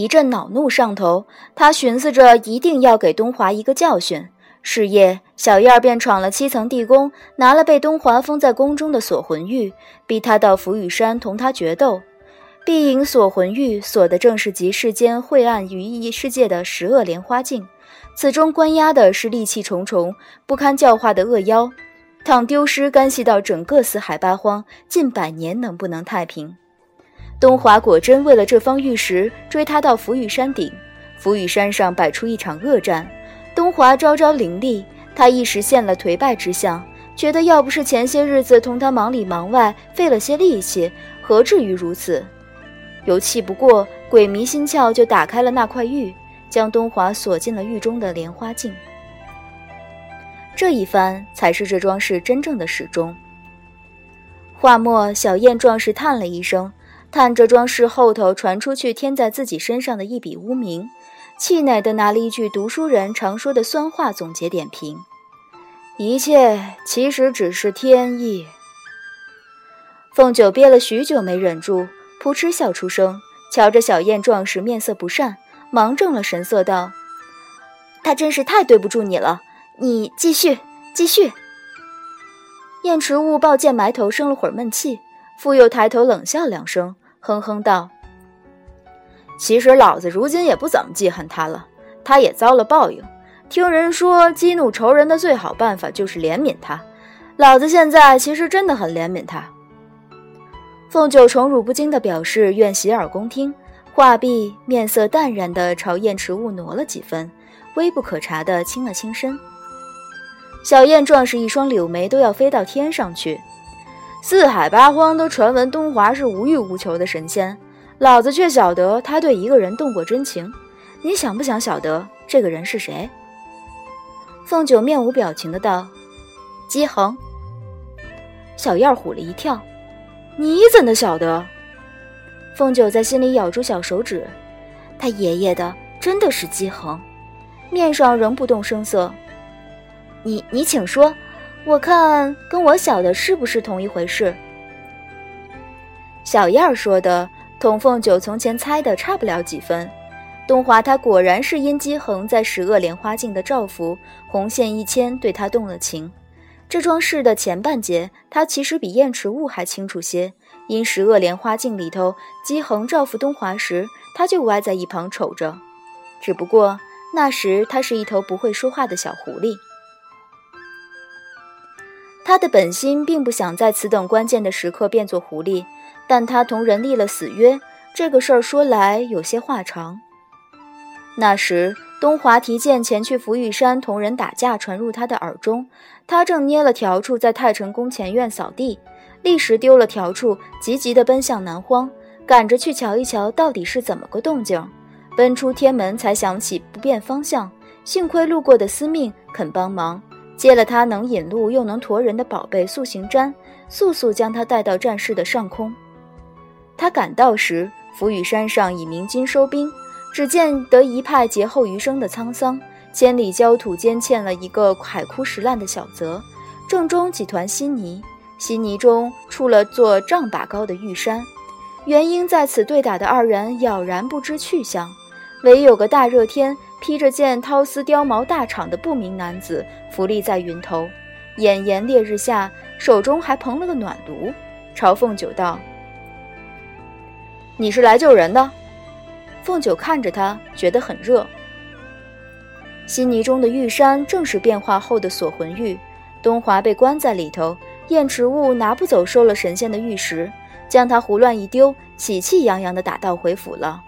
一阵恼怒上头，他寻思着一定要给东华一个教训。是夜，小燕儿便闯了七层地宫，拿了被东华封在宫中的锁魂玉，逼他到浮羽山同他决斗。碧影锁魂玉锁的正是集世间晦暗于一世界的十恶莲花镜，此中关押的是戾气重重、不堪教化的恶妖。倘丢失，干系到整个四海八荒，近百年能不能太平？东华果真为了这方玉石，追他到浮羽山顶。浮羽山上摆出一场恶战。东华招招凌厉，他一时现了颓败之相，觉得要不是前些日子同他忙里忙外，费了些力气，何至于如此？又气不过，鬼迷心窍，就打开了那块玉，将东华锁进了狱中的莲花镜。这一番才是这桩事真正的始终。话末，小燕壮士叹了一声，叹这桩事后头传出去添在自己身上的一笔污名。气馁地拿了一句读书人常说的酸话总结点评：“一切其实只是天意。”凤九憋了许久没忍住，扑哧笑出声，瞧着小燕壮士面色不善，忙正了神色道：“他真是太对不住你了，你继续，继续。”燕池雾抱剑埋头生了会儿闷气，复又抬头冷笑两声，哼哼道。其实老子如今也不怎么记恨他了，他也遭了报应。听人说，激怒仇人的最好办法就是怜悯他。老子现在其实真的很怜悯他。凤九宠辱不惊地表示愿洗耳恭听，话毕，面色淡然地朝燕池雾挪了几分，微不可察地轻了轻身。小燕壮士一双柳眉都要飞到天上去。四海八荒都传闻东华是无欲无求的神仙。老子却晓得他对一个人动过真情，你想不想晓得这个人是谁？凤九面无表情的道：“姬恒。”小燕唬了一跳：“你怎的晓得？”凤九在心里咬住小手指：“他爷爷的真的是姬恒。”面上仍不动声色：“你你请说，我看跟我想的是不是同一回事？”小燕儿说的。童凤九从前猜的差不了几分，东华他果然是因姬恒在十恶莲花镜的照拂，红线一牵，对他动了情。这桩事的前半截，他其实比燕池雾还清楚些。因十恶莲花镜里头，姬恒照拂东华时，他就歪在一旁瞅着。只不过那时他是一头不会说话的小狐狸，他的本心并不想在此等关键的时刻变作狐狸。但他同人立了死约，这个事儿说来有些话长。那时东华提剑前去浮玉山同人打架，传入他的耳中。他正捏了条处在太成宫前院扫地，立时丢了条处，急急地奔向南荒，赶着去瞧一瞧到底是怎么个动静。奔出天门，才想起不辨方向，幸亏路过的司命肯帮忙，借了他能引路又能驮人的宝贝塑形毡，速速将他带到战事的上空。他赶到时，浮羽山上已鸣金收兵，只见得一派劫后余生的沧桑。千里焦土间嵌了一个海枯石烂的小泽，正中几团稀泥，稀泥中出了座丈把高的玉山。元婴在此对打的二人杳然不知去向，唯有个大热天披着件绦丝貂毛大氅的不明男子伏立在云头，炎炎烈日下，手中还捧了个暖炉，朝凤九道。你是来救人的？凤九看着他，觉得很热。稀泥中的玉山正是变化后的锁魂玉。东华被关在里头，燕池雾拿不走收了神仙的玉石，将他胡乱一丢，喜气洋洋地打道回府了。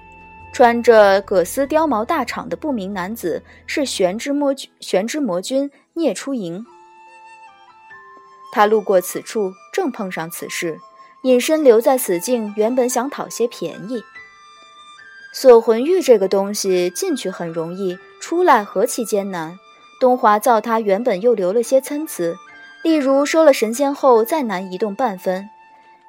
穿着葛丝貂毛大氅的不明男子是玄之魔玄之魔君聂初莹。他路过此处，正碰上此事。隐身留在此境，原本想讨些便宜。锁魂玉这个东西进去很容易，出来何其艰难。东华造他原本又留了些参差，例如收了神仙后再难移动半分。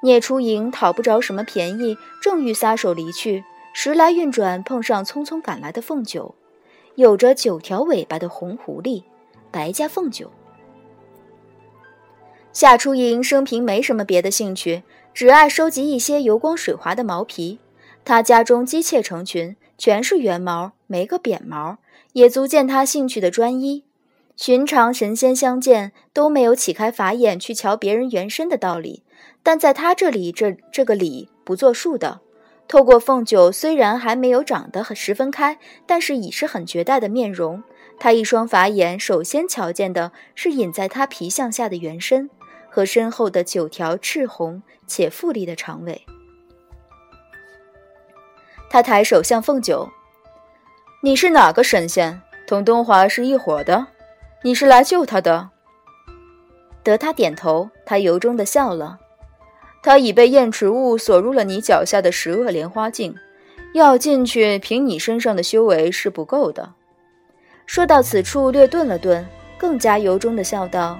聂初莹讨不着什么便宜，正欲撒手离去，时来运转碰上匆匆赶来的凤九，有着九条尾巴的红狐狸，白家凤九。夏初莹生平没什么别的兴趣。只爱收集一些油光水滑的毛皮，他家中姬妾成群，全是圆毛，没个扁毛，也足见他兴趣的专一。寻常神仙相见都没有起开法眼去瞧别人原身的道理，但在他这里，这这个理不作数的。透过凤九，虽然还没有长得很十分开，但是已是很绝代的面容。他一双法眼首先瞧见的是隐在他皮相下的原身和身后的九条赤红且富丽的长尾。他抬手向凤九：“你是哪个神仙？同东华是一伙的？你是来救他的？”得他点头，他由衷的笑了。他已被燕池雾锁入了你脚下的十恶莲花境，要进去，凭你身上的修为是不够的。说到此处，略顿了顿，更加由衷的笑道：“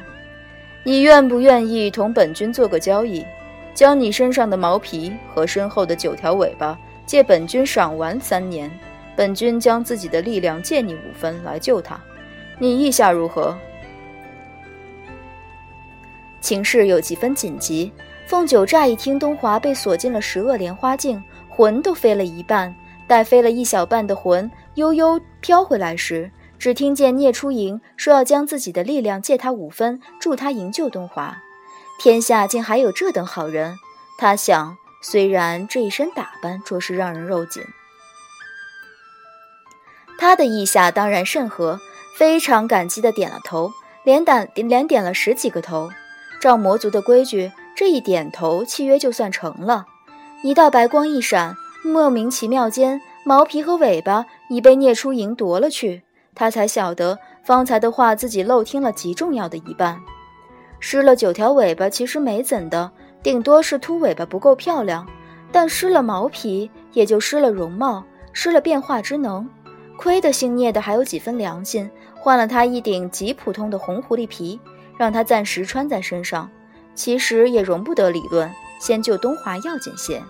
你愿不愿意同本君做个交易，将你身上的毛皮和身后的九条尾巴借本君赏玩三年？本君将自己的力量借你五分来救他，你意下如何？”情势有几分紧急。凤九乍一听东华被锁进了十恶莲花境，魂都飞了一半。待飞了一小半的魂悠悠飘回来时，只听见聂初莹说要将自己的力量借他五分，助他营救东华。天下竟还有这等好人！他想，虽然这一身打扮着实让人肉紧，他的意下当然甚合，非常感激的点了头，连点连点了十几个头。照魔族的规矩。这一点头，契约就算成了。一道白光一闪，莫名其妙间，毛皮和尾巴已被聂初莹夺了去。他才晓得，方才的话自己漏听了极重要的一半。失了九条尾巴，其实没怎的，顶多是秃尾巴不够漂亮；但失了毛皮，也就失了容貌，失了变化之能。亏得姓聂的还有几分良心，换了他一顶极普通的红狐狸皮，让他暂时穿在身上。其实也容不得理论，先救东华要紧些。